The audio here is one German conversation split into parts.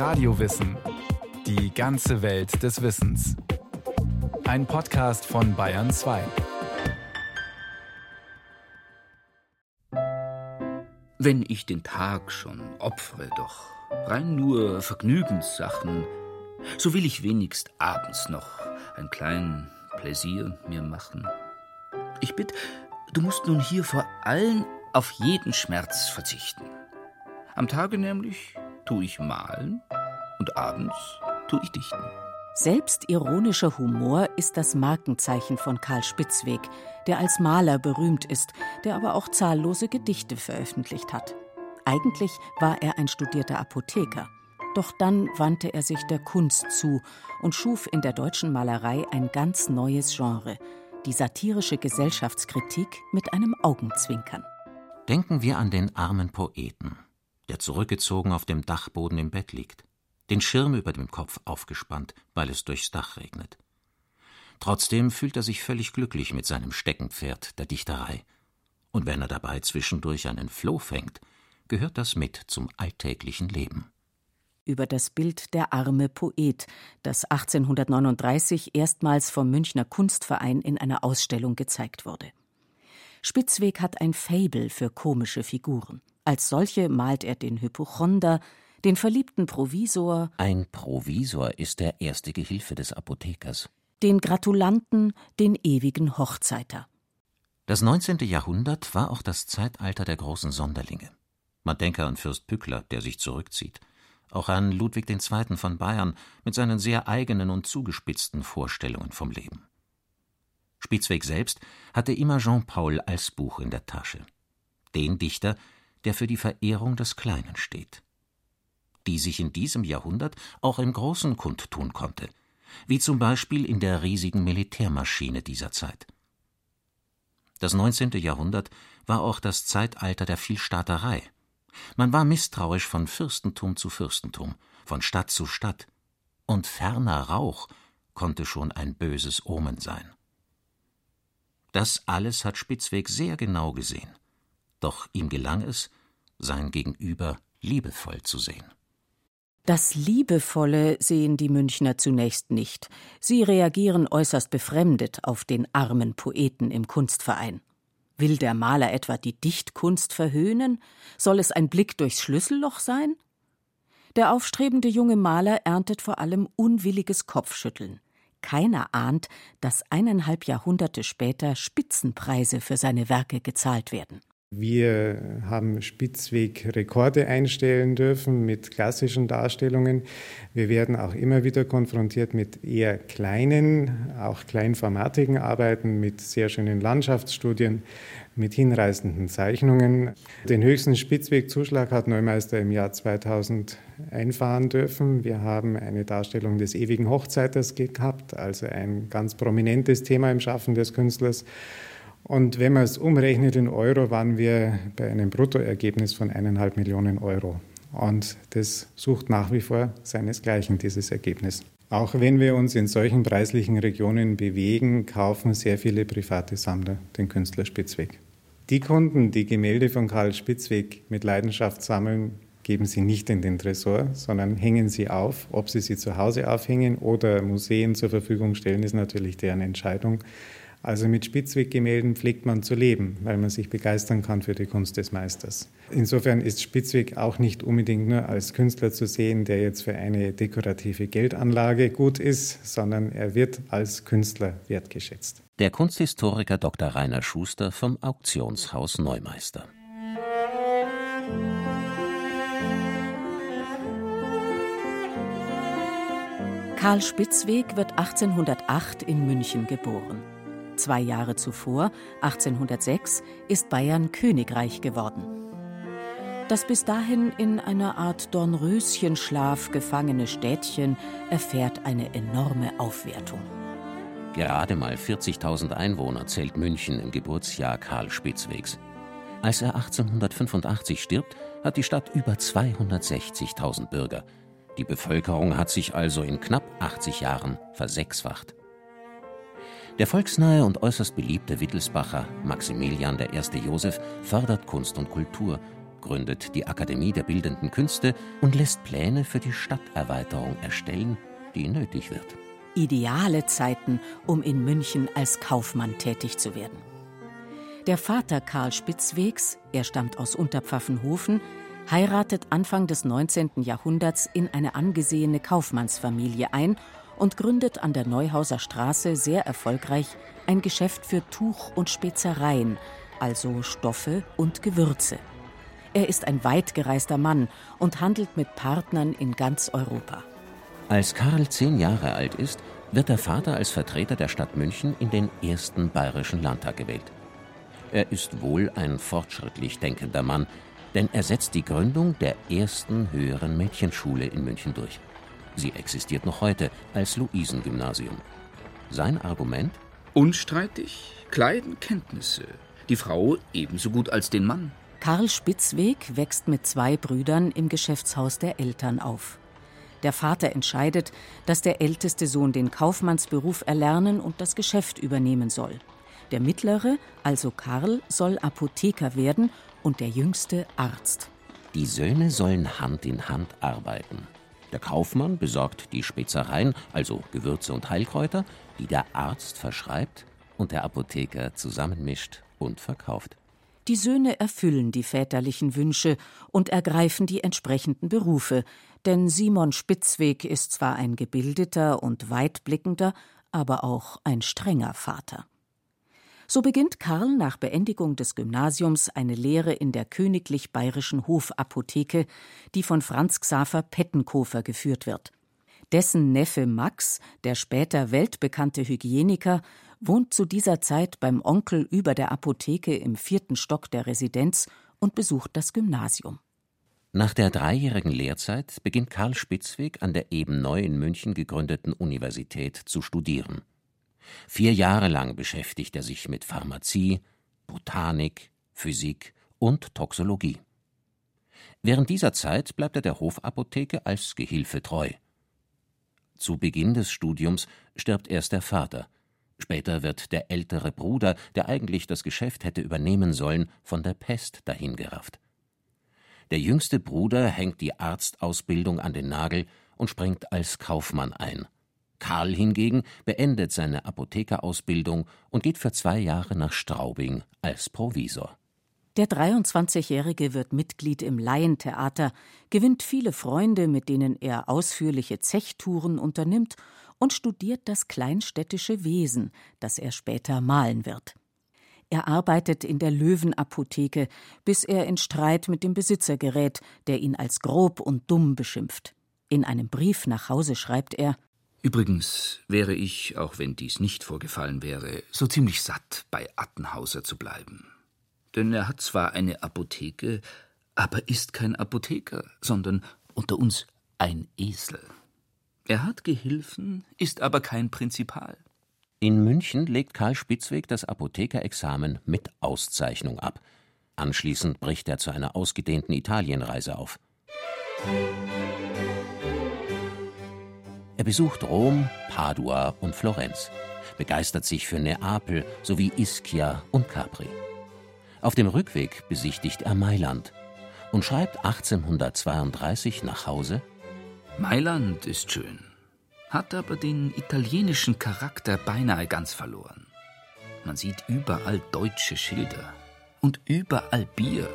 Radiowissen. Die ganze Welt des Wissens. Ein Podcast von Bayern 2. Wenn ich den Tag schon opfere, doch rein nur Vergnügenssachen, so will ich wenigst abends noch ein klein Pläsier mir machen. Ich bitt, du musst nun hier vor allen auf jeden Schmerz verzichten. Am Tage nämlich tu ich malen und abends tu ich dichten. Selbstironischer Humor ist das Markenzeichen von Karl Spitzweg, der als Maler berühmt ist, der aber auch zahllose Gedichte veröffentlicht hat. Eigentlich war er ein studierter Apotheker. Doch dann wandte er sich der Kunst zu und schuf in der deutschen Malerei ein ganz neues Genre, die satirische Gesellschaftskritik mit einem Augenzwinkern. Denken wir an den armen Poeten, der zurückgezogen auf dem Dachboden im Bett liegt, den Schirm über dem Kopf aufgespannt, weil es durchs Dach regnet. Trotzdem fühlt er sich völlig glücklich mit seinem Steckenpferd der Dichterei. Und wenn er dabei zwischendurch einen Floh fängt, gehört das mit zum alltäglichen Leben. Über das Bild Der arme Poet, das 1839 erstmals vom Münchner Kunstverein in einer Ausstellung gezeigt wurde. Spitzweg hat ein Fabel für komische Figuren. Als solche malt er den Hypochonder, den verliebten Provisor. Ein Provisor ist der erste Gehilfe des Apothekers. Den Gratulanten, den ewigen Hochzeiter. Das 19. Jahrhundert war auch das Zeitalter der großen Sonderlinge. Man denke an Fürst Pückler, der sich zurückzieht. Auch an Ludwig II. von Bayern mit seinen sehr eigenen und zugespitzten Vorstellungen vom Leben. Spitzweg selbst hatte immer Jean-Paul als Buch in der Tasche. Den Dichter, der für die Verehrung des Kleinen steht. Die sich in diesem Jahrhundert auch im Großen kundtun konnte, wie zum Beispiel in der riesigen Militärmaschine dieser Zeit. Das 19. Jahrhundert war auch das Zeitalter der Vielstaaterei. Man war misstrauisch von Fürstentum zu Fürstentum, von Stadt zu Stadt, und ferner Rauch konnte schon ein böses Omen sein. Das alles hat Spitzweg sehr genau gesehen. Doch ihm gelang es, sein Gegenüber liebevoll zu sehen. Das Liebevolle sehen die Münchner zunächst nicht. Sie reagieren äußerst befremdet auf den armen Poeten im Kunstverein. Will der Maler etwa die Dichtkunst verhöhnen? Soll es ein Blick durchs Schlüsselloch sein? Der aufstrebende junge Maler erntet vor allem unwilliges Kopfschütteln. Keiner ahnt, dass eineinhalb Jahrhunderte später Spitzenpreise für seine Werke gezahlt werden. Wir haben Spitzweg Rekorde einstellen dürfen mit klassischen Darstellungen. Wir werden auch immer wieder konfrontiert mit eher kleinen, auch kleinformatigen Arbeiten, mit sehr schönen Landschaftsstudien, mit hinreißenden Zeichnungen. Den höchsten Spitzwegzuschlag hat Neumeister im Jahr 2000 einfahren dürfen. Wir haben eine Darstellung des ewigen Hochzeiters gehabt, also ein ganz prominentes Thema im Schaffen des Künstlers. Und wenn man es umrechnet in Euro, waren wir bei einem Bruttoergebnis von eineinhalb Millionen Euro. Und das sucht nach wie vor seinesgleichen, dieses Ergebnis. Auch wenn wir uns in solchen preislichen Regionen bewegen, kaufen sehr viele private Sammler den Künstler Spitzweg. Die Kunden, die Gemälde von Karl Spitzweg mit Leidenschaft sammeln, geben sie nicht in den Tresor, sondern hängen sie auf. Ob sie sie zu Hause aufhängen oder Museen zur Verfügung stellen, ist natürlich deren Entscheidung. Also mit Spitzweg-Gemälden pflegt man zu leben, weil man sich begeistern kann für die Kunst des Meisters. Insofern ist Spitzweg auch nicht unbedingt nur als Künstler zu sehen, der jetzt für eine dekorative Geldanlage gut ist, sondern er wird als Künstler wertgeschätzt. Der Kunsthistoriker Dr. Rainer Schuster vom Auktionshaus Neumeister. Karl Spitzweg wird 1808 in München geboren. Zwei Jahre zuvor, 1806, ist Bayern Königreich geworden. Das bis dahin in einer Art Dornröschenschlaf gefangene Städtchen erfährt eine enorme Aufwertung. Gerade mal 40.000 Einwohner zählt München im Geburtsjahr Karl Spitzwegs. Als er 1885 stirbt, hat die Stadt über 260.000 Bürger. Die Bevölkerung hat sich also in knapp 80 Jahren versechsfacht. Der volksnahe und äußerst beliebte Wittelsbacher Maximilian I. Joseph fördert Kunst und Kultur, gründet die Akademie der Bildenden Künste und lässt Pläne für die Stadterweiterung erstellen, die nötig wird. Ideale Zeiten, um in München als Kaufmann tätig zu werden. Der Vater Karl Spitzwegs, er stammt aus Unterpfaffenhofen, heiratet Anfang des 19. Jahrhunderts in eine angesehene Kaufmannsfamilie ein und gründet an der Neuhauser Straße sehr erfolgreich ein Geschäft für Tuch- und Spezereien, also Stoffe und Gewürze. Er ist ein weitgereister Mann und handelt mit Partnern in ganz Europa. Als Karl zehn Jahre alt ist, wird der Vater als Vertreter der Stadt München in den ersten bayerischen Landtag gewählt. Er ist wohl ein fortschrittlich denkender Mann, denn er setzt die Gründung der ersten höheren Mädchenschule in München durch. Sie existiert noch heute als Luisengymnasium. Sein Argument? Unstreitig, Kleidenkenntnisse. Die Frau ebenso gut als den Mann. Karl Spitzweg wächst mit zwei Brüdern im Geschäftshaus der Eltern auf. Der Vater entscheidet, dass der älteste Sohn den Kaufmannsberuf erlernen und das Geschäft übernehmen soll. Der mittlere, also Karl, soll Apotheker werden und der jüngste Arzt. Die Söhne sollen Hand in Hand arbeiten. Der Kaufmann besorgt die Spezereien, also Gewürze und Heilkräuter, die der Arzt verschreibt und der Apotheker zusammenmischt und verkauft. Die Söhne erfüllen die väterlichen Wünsche und ergreifen die entsprechenden Berufe, denn Simon Spitzweg ist zwar ein gebildeter und weitblickender, aber auch ein strenger Vater. So beginnt Karl nach Beendigung des Gymnasiums eine Lehre in der königlich bayerischen Hofapotheke, die von Franz Xaver Pettenkofer geführt wird. Dessen Neffe Max, der später weltbekannte Hygieniker, wohnt zu dieser Zeit beim Onkel über der Apotheke im vierten Stock der Residenz und besucht das Gymnasium. Nach der dreijährigen Lehrzeit beginnt Karl Spitzweg an der eben neu in München gegründeten Universität zu studieren. Vier Jahre lang beschäftigt er sich mit Pharmazie, Botanik, Physik und Toxologie. Während dieser Zeit bleibt er der Hofapotheke als Gehilfe treu. Zu Beginn des Studiums stirbt erst der Vater. Später wird der ältere Bruder, der eigentlich das Geschäft hätte übernehmen sollen, von der Pest dahingerafft. Der jüngste Bruder hängt die Arztausbildung an den Nagel und springt als Kaufmann ein. Karl hingegen beendet seine Apothekerausbildung und geht für zwei Jahre nach Straubing als Provisor. Der 23-Jährige wird Mitglied im Laientheater, gewinnt viele Freunde, mit denen er ausführliche Zechtouren unternimmt und studiert das kleinstädtische Wesen, das er später malen wird. Er arbeitet in der Löwenapotheke, bis er in Streit mit dem Besitzer gerät, der ihn als grob und dumm beschimpft. In einem Brief nach Hause schreibt er Übrigens wäre ich, auch wenn dies nicht vorgefallen wäre, so ziemlich satt, bei Attenhauser zu bleiben. Denn er hat zwar eine Apotheke, aber ist kein Apotheker, sondern unter uns ein Esel. Er hat Gehilfen, ist aber kein Prinzipal. In München legt Karl Spitzweg das Apothekerexamen mit Auszeichnung ab. Anschließend bricht er zu einer ausgedehnten Italienreise auf. Er besucht Rom, Padua und Florenz, begeistert sich für Neapel sowie Ischia und Capri. Auf dem Rückweg besichtigt er Mailand und schreibt 1832 nach Hause Mailand ist schön, hat aber den italienischen Charakter beinahe ganz verloren. Man sieht überall deutsche Schilder und überall Bier.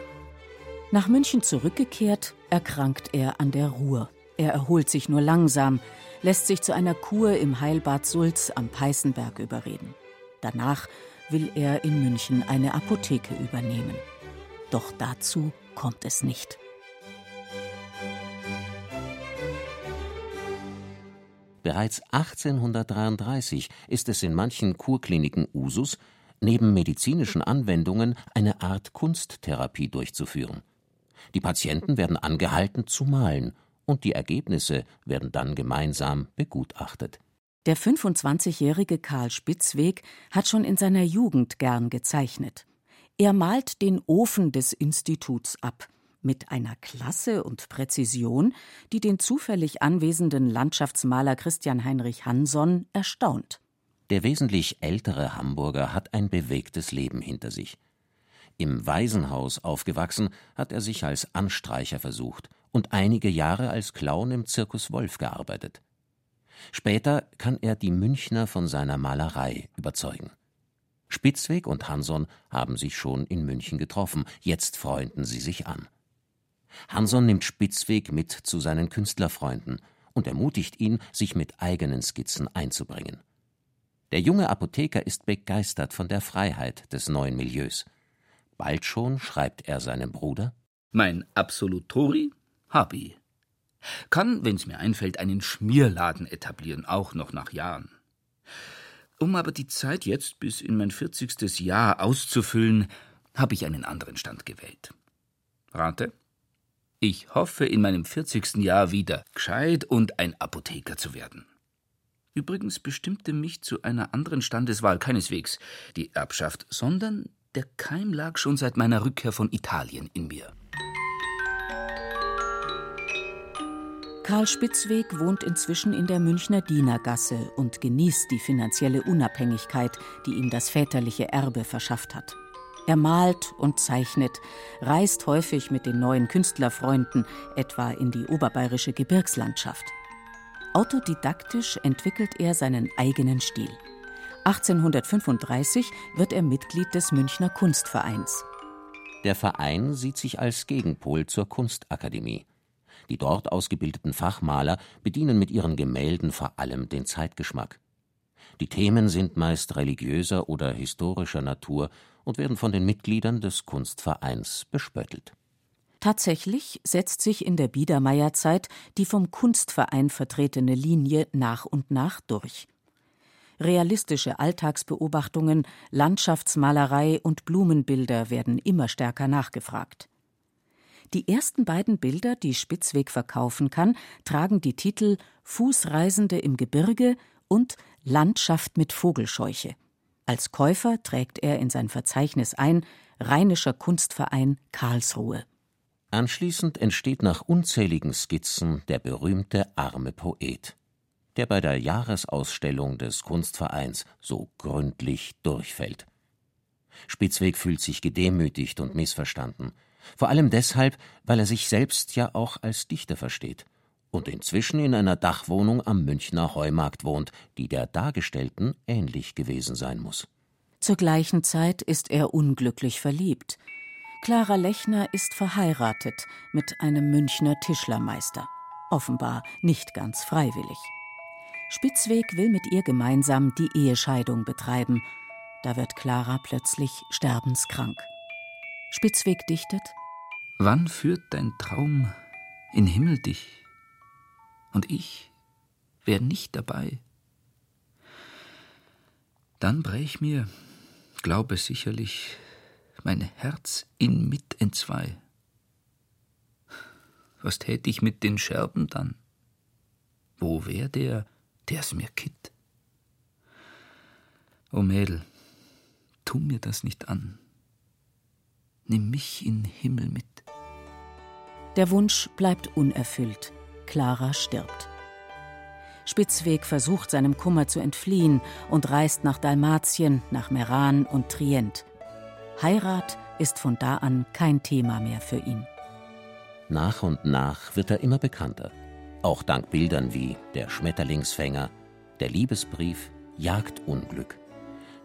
Nach München zurückgekehrt, erkrankt er an der Ruhr. Er erholt sich nur langsam, lässt sich zu einer Kur im Heilbad Sulz am Peißenberg überreden. Danach will er in München eine Apotheke übernehmen. Doch dazu kommt es nicht. Bereits 1833 ist es in manchen Kurkliniken Usus, neben medizinischen Anwendungen eine Art Kunsttherapie durchzuführen. Die Patienten werden angehalten zu malen und die Ergebnisse werden dann gemeinsam begutachtet. Der 25-jährige Karl Spitzweg hat schon in seiner Jugend gern gezeichnet. Er malt den Ofen des Instituts ab, mit einer Klasse und Präzision, die den zufällig anwesenden Landschaftsmaler Christian Heinrich Hanson erstaunt. Der wesentlich ältere Hamburger hat ein bewegtes Leben hinter sich. Im Waisenhaus aufgewachsen, hat er sich als Anstreicher versucht und einige Jahre als Clown im Zirkus Wolf gearbeitet. Später kann er die Münchner von seiner Malerei überzeugen. Spitzweg und Hanson haben sich schon in München getroffen, jetzt freunden sie sich an. Hanson nimmt Spitzweg mit zu seinen Künstlerfreunden und ermutigt ihn, sich mit eigenen Skizzen einzubringen. Der junge Apotheker ist begeistert von der Freiheit des neuen Milieus. Bald schon schreibt er seinem Bruder Mein Absolutori ich. Kann, wenn's mir einfällt, einen Schmierladen etablieren, auch noch nach Jahren. Um aber die Zeit jetzt bis in mein vierzigstes Jahr auszufüllen, habe ich einen anderen Stand gewählt. Rate? Ich hoffe, in meinem vierzigsten Jahr wieder gescheit und ein Apotheker zu werden. Übrigens bestimmte mich zu einer anderen Standeswahl keineswegs die Erbschaft, sondern der Keim lag schon seit meiner Rückkehr von Italien in mir. Karl Spitzweg wohnt inzwischen in der Münchner Dienergasse und genießt die finanzielle Unabhängigkeit, die ihm das väterliche Erbe verschafft hat. Er malt und zeichnet, reist häufig mit den neuen Künstlerfreunden, etwa in die oberbayerische Gebirgslandschaft. Autodidaktisch entwickelt er seinen eigenen Stil. 1835 wird er Mitglied des Münchner Kunstvereins. Der Verein sieht sich als Gegenpol zur Kunstakademie. Die dort ausgebildeten Fachmaler bedienen mit ihren Gemälden vor allem den Zeitgeschmack. Die Themen sind meist religiöser oder historischer Natur und werden von den Mitgliedern des Kunstvereins bespöttelt. Tatsächlich setzt sich in der Biedermeierzeit die vom Kunstverein vertretene Linie nach und nach durch. Realistische Alltagsbeobachtungen, Landschaftsmalerei und Blumenbilder werden immer stärker nachgefragt. Die ersten beiden Bilder, die Spitzweg verkaufen kann, tragen die Titel Fußreisende im Gebirge und Landschaft mit Vogelscheuche. Als Käufer trägt er in sein Verzeichnis ein Rheinischer Kunstverein Karlsruhe. Anschließend entsteht nach unzähligen Skizzen der berühmte arme Poet, der bei der Jahresausstellung des Kunstvereins so gründlich durchfällt. Spitzweg fühlt sich gedemütigt und missverstanden. Vor allem deshalb, weil er sich selbst ja auch als Dichter versteht und inzwischen in einer Dachwohnung am Münchner Heumarkt wohnt, die der Dargestellten ähnlich gewesen sein muss. Zur gleichen Zeit ist er unglücklich verliebt. Clara Lechner ist verheiratet mit einem Münchner Tischlermeister. Offenbar nicht ganz freiwillig. Spitzweg will mit ihr gemeinsam die Ehescheidung betreiben. Da wird Clara plötzlich sterbenskrank. Spitzweg dichtet Wann führt dein Traum in Himmel dich? Und ich wär nicht dabei. Dann brech mir, glaube sicherlich, mein Herz in mit entzwei. Was tät ich mit den Scherben dann? Wo wär der, der's mir kitt? O Mädel, tu mir das nicht an nimm mich in Himmel mit. Der Wunsch bleibt unerfüllt. Clara stirbt. Spitzweg versucht seinem Kummer zu entfliehen und reist nach Dalmatien, nach Meran und Trient. Heirat ist von da an kein Thema mehr für ihn. Nach und nach wird er immer bekannter. Auch dank Bildern wie Der Schmetterlingsfänger, Der Liebesbrief, Jagdunglück.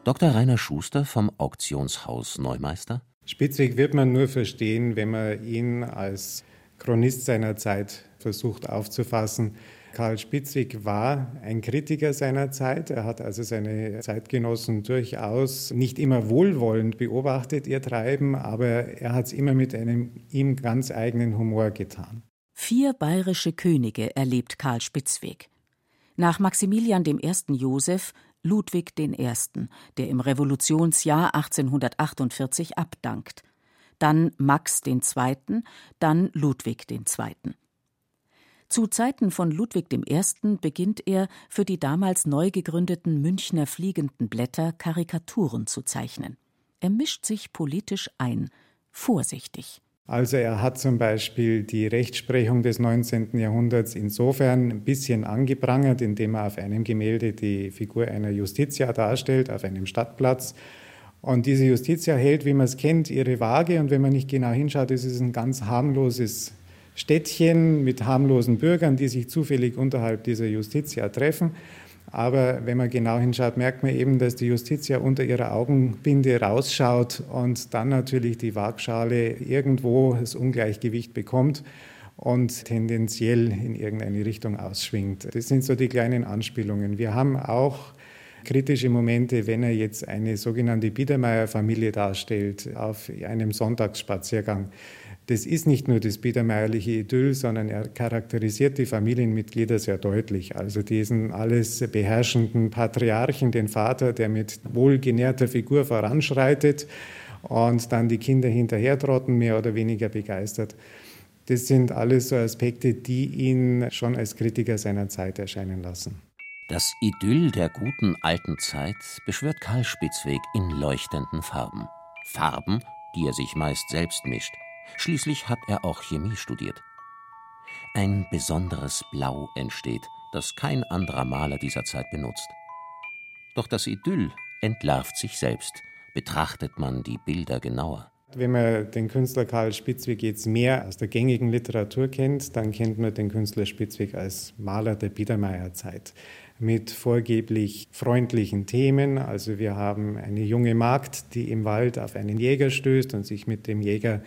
Dr. Rainer Schuster vom Auktionshaus Neumeister Spitzweg wird man nur verstehen, wenn man ihn als Chronist seiner Zeit versucht aufzufassen. Karl Spitzweg war ein Kritiker seiner Zeit. Er hat also seine Zeitgenossen durchaus nicht immer wohlwollend beobachtet, ihr Treiben, aber er hat es immer mit einem ihm ganz eigenen Humor getan. Vier bayerische Könige erlebt Karl Spitzweg. Nach Maximilian I. Joseph Ludwig I., der im Revolutionsjahr 1848 abdankt, dann Max II., dann Ludwig II. Zu Zeiten von Ludwig I. beginnt er, für die damals neu gegründeten Münchner Fliegenden Blätter Karikaturen zu zeichnen. Er mischt sich politisch ein, vorsichtig. Also er hat zum Beispiel die Rechtsprechung des 19. Jahrhunderts insofern ein bisschen angeprangert, indem er auf einem Gemälde die Figur einer Justitia darstellt, auf einem Stadtplatz Und diese Justitia hält, wie man es kennt, ihre Waage. Und wenn man nicht genau hinschaut, ist es ein ganz harmloses Städtchen mit harmlosen Bürgern, die sich zufällig unterhalb dieser Justitia treffen. Aber wenn man genau hinschaut, merkt man eben, dass die Justitia unter ihrer Augenbinde rausschaut und dann natürlich die Waagschale irgendwo das Ungleichgewicht bekommt und tendenziell in irgendeine Richtung ausschwingt. Das sind so die kleinen Anspielungen. Wir haben auch kritische Momente, wenn er jetzt eine sogenannte Biedermeier-Familie darstellt auf einem Sonntagsspaziergang. Das ist nicht nur das biedermeierliche Idyll, sondern er charakterisiert die Familienmitglieder sehr deutlich. Also diesen alles beherrschenden Patriarchen, den Vater, der mit wohlgenährter Figur voranschreitet und dann die Kinder hinterher trotten, mehr oder weniger begeistert. Das sind alles so Aspekte, die ihn schon als Kritiker seiner Zeit erscheinen lassen. Das Idyll der guten alten Zeit beschwört Karl Spitzweg in leuchtenden Farben. Farben, die er sich meist selbst mischt. Schließlich hat er auch Chemie studiert. Ein besonderes Blau entsteht, das kein anderer Maler dieser Zeit benutzt. Doch das Idyll entlarvt sich selbst, betrachtet man die Bilder genauer. Wenn man den Künstler Karl Spitzweg jetzt mehr aus der gängigen Literatur kennt, dann kennt man den Künstler Spitzweg als Maler der Biedermeierzeit mit vorgeblich freundlichen Themen. Also wir haben eine junge Magd, die im Wald auf einen Jäger stößt und sich mit dem Jäger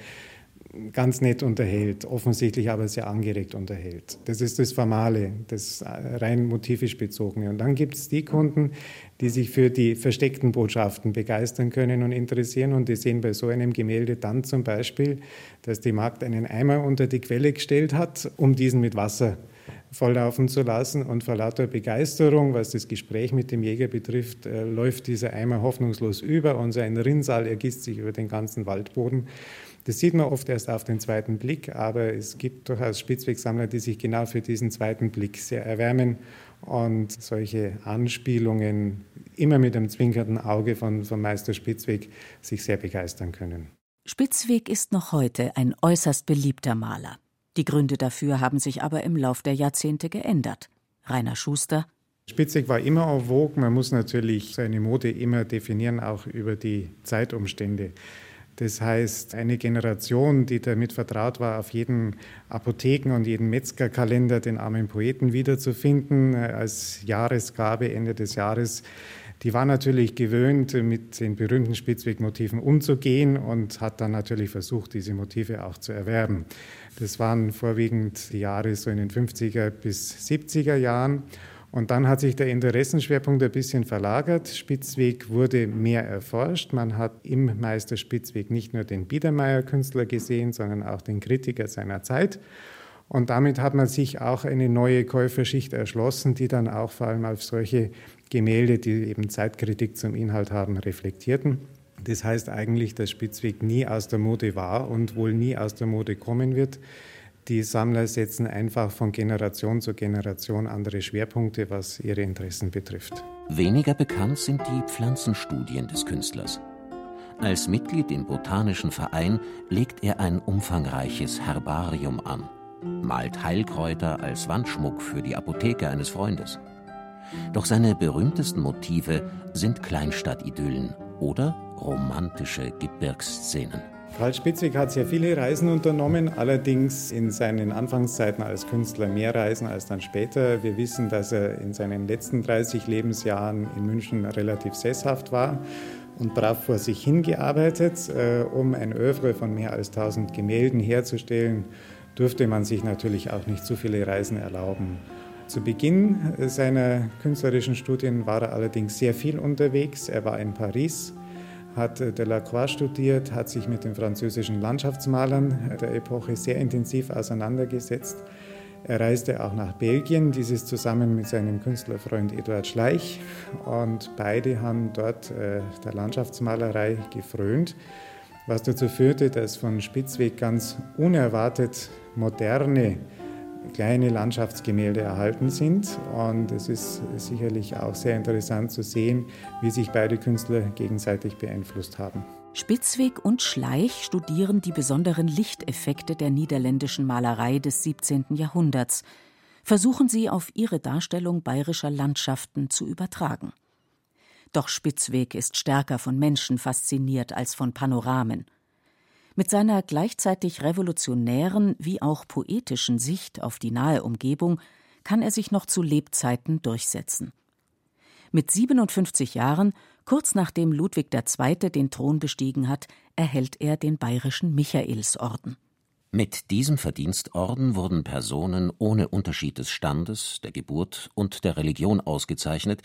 ganz nett unterhält, offensichtlich aber sehr angeregt unterhält. Das ist das Formale, das rein motivisch bezogene. Und dann gibt es die Kunden, die sich für die versteckten Botschaften begeistern können und interessieren. Und die sehen bei so einem Gemälde dann zum Beispiel, dass die Magd einen Eimer unter die Quelle gestellt hat, um diesen mit Wasser volllaufen zu lassen. Und vor lauter Begeisterung, was das Gespräch mit dem Jäger betrifft, äh, läuft dieser Eimer hoffnungslos über und sein Rinnsal ergießt sich über den ganzen Waldboden. Das sieht man oft erst auf den zweiten Blick, aber es gibt durchaus Spitzwegsammler, die sich genau für diesen zweiten Blick sehr erwärmen und solche Anspielungen immer mit einem zwinkernden Auge von, von Meister Spitzweg sich sehr begeistern können. Spitzweg ist noch heute ein äußerst beliebter Maler. Die Gründe dafür haben sich aber im Lauf der Jahrzehnte geändert. Rainer Schuster Spitzig war immer en vogue. Man muss natürlich seine Mode immer definieren, auch über die Zeitumstände. Das heißt, eine Generation, die damit vertraut war, auf jeden Apotheken- und jeden Metzgerkalender den armen Poeten wiederzufinden, äh, als Jahresgabe Ende des Jahres, die war natürlich gewöhnt, mit den berühmten Spitzwegmotiven umzugehen und hat dann natürlich versucht, diese Motive auch zu erwerben. Das waren vorwiegend die Jahre so in den 50er bis 70er Jahren. Und dann hat sich der Interessenschwerpunkt ein bisschen verlagert. Spitzweg wurde mehr erforscht. Man hat im Meister Spitzweg nicht nur den Biedermeier-Künstler gesehen, sondern auch den Kritiker seiner Zeit. Und damit hat man sich auch eine neue Käuferschicht erschlossen, die dann auch vor allem auf solche Gemälde, die eben Zeitkritik zum Inhalt haben, reflektierten. Das heißt eigentlich, dass Spitzweg nie aus der Mode war und wohl nie aus der Mode kommen wird. Die Sammler setzen einfach von Generation zu Generation andere Schwerpunkte, was ihre Interessen betrifft. Weniger bekannt sind die Pflanzenstudien des Künstlers. Als Mitglied im Botanischen Verein legt er ein umfangreiches Herbarium an, malt Heilkräuter als Wandschmuck für die Apotheke eines Freundes. Doch seine berühmtesten Motive sind Kleinstadtidyllen oder romantische Gebirgsszenen. Karl Spitzig hat sehr viele Reisen unternommen, allerdings in seinen Anfangszeiten als Künstler mehr Reisen als dann später. Wir wissen, dass er in seinen letzten 30 Lebensjahren in München relativ sesshaft war und brav vor sich hingearbeitet. Äh, um ein Övre von mehr als 1000 Gemälden herzustellen, durfte man sich natürlich auch nicht zu viele Reisen erlauben. Zu Beginn seiner künstlerischen Studien war er allerdings sehr viel unterwegs. Er war in Paris, hat Delacroix studiert, hat sich mit den französischen Landschaftsmalern der Epoche sehr intensiv auseinandergesetzt. Er reiste auch nach Belgien, dieses zusammen mit seinem Künstlerfreund Eduard Schleich. Und beide haben dort äh, der Landschaftsmalerei gefrönt, was dazu führte, dass von Spitzweg ganz unerwartet moderne kleine Landschaftsgemälde erhalten sind. Und es ist sicherlich auch sehr interessant zu sehen, wie sich beide Künstler gegenseitig beeinflusst haben. Spitzweg und Schleich studieren die besonderen Lichteffekte der niederländischen Malerei des 17. Jahrhunderts, versuchen sie auf ihre Darstellung bayerischer Landschaften zu übertragen. Doch Spitzweg ist stärker von Menschen fasziniert als von Panoramen. Mit seiner gleichzeitig revolutionären wie auch poetischen Sicht auf die nahe Umgebung kann er sich noch zu Lebzeiten durchsetzen. Mit 57 Jahren, kurz nachdem Ludwig II. den Thron bestiegen hat, erhält er den bayerischen Michaelsorden. Mit diesem Verdienstorden wurden Personen ohne Unterschied des Standes, der Geburt und der Religion ausgezeichnet,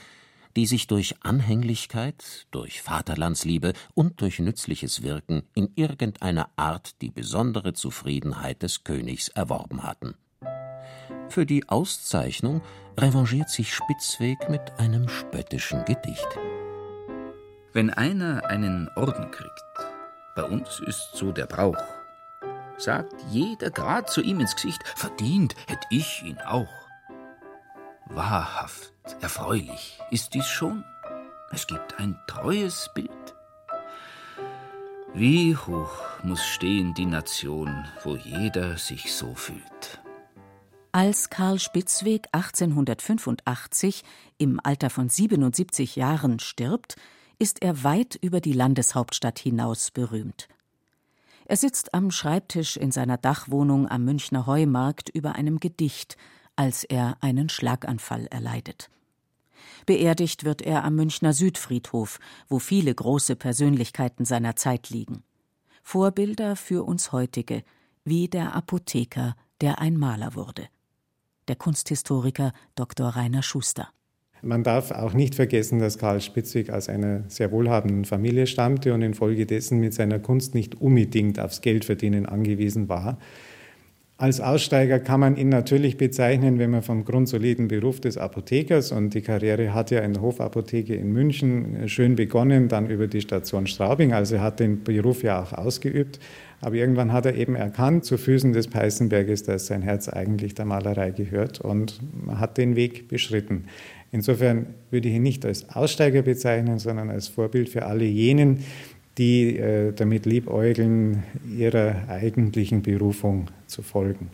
die sich durch Anhänglichkeit, durch Vaterlandsliebe und durch nützliches Wirken in irgendeiner Art die besondere Zufriedenheit des Königs erworben hatten. Für die Auszeichnung revanchiert sich Spitzweg mit einem spöttischen Gedicht. Wenn einer einen Orden kriegt, bei uns ist so der Brauch, sagt jeder grad zu ihm ins Gesicht, verdient hätt ich ihn auch. Wahrhaft erfreulich ist dies schon. Es gibt ein treues Bild. Wie hoch muss stehen die Nation, wo jeder sich so fühlt. Als Karl Spitzweg 1885 im Alter von 77 Jahren stirbt, ist er weit über die Landeshauptstadt hinaus berühmt. Er sitzt am Schreibtisch in seiner Dachwohnung am Münchner Heumarkt über einem Gedicht, als er einen Schlaganfall erleidet. Beerdigt wird er am Münchner Südfriedhof, wo viele große Persönlichkeiten seiner Zeit liegen. Vorbilder für uns heutige, wie der Apotheker, der ein Maler wurde. Der Kunsthistoriker Dr. Rainer Schuster. Man darf auch nicht vergessen, dass Karl Spitzweg aus einer sehr wohlhabenden Familie stammte und infolgedessen mit seiner Kunst nicht unbedingt aufs Geldverdienen angewiesen war. Als Aussteiger kann man ihn natürlich bezeichnen, wenn man vom grundsoliden Beruf des Apothekers und die Karriere hat ja in der Hofapotheke in München schön begonnen, dann über die Station Straubing, also er hat den Beruf ja auch ausgeübt. Aber irgendwann hat er eben erkannt, zu Füßen des Peißenberges, dass sein Herz eigentlich der Malerei gehört und hat den Weg beschritten. Insofern würde ich ihn nicht als Aussteiger bezeichnen, sondern als Vorbild für alle jenen, die äh, damit liebäugeln, ihrer eigentlichen Berufung zu folgen.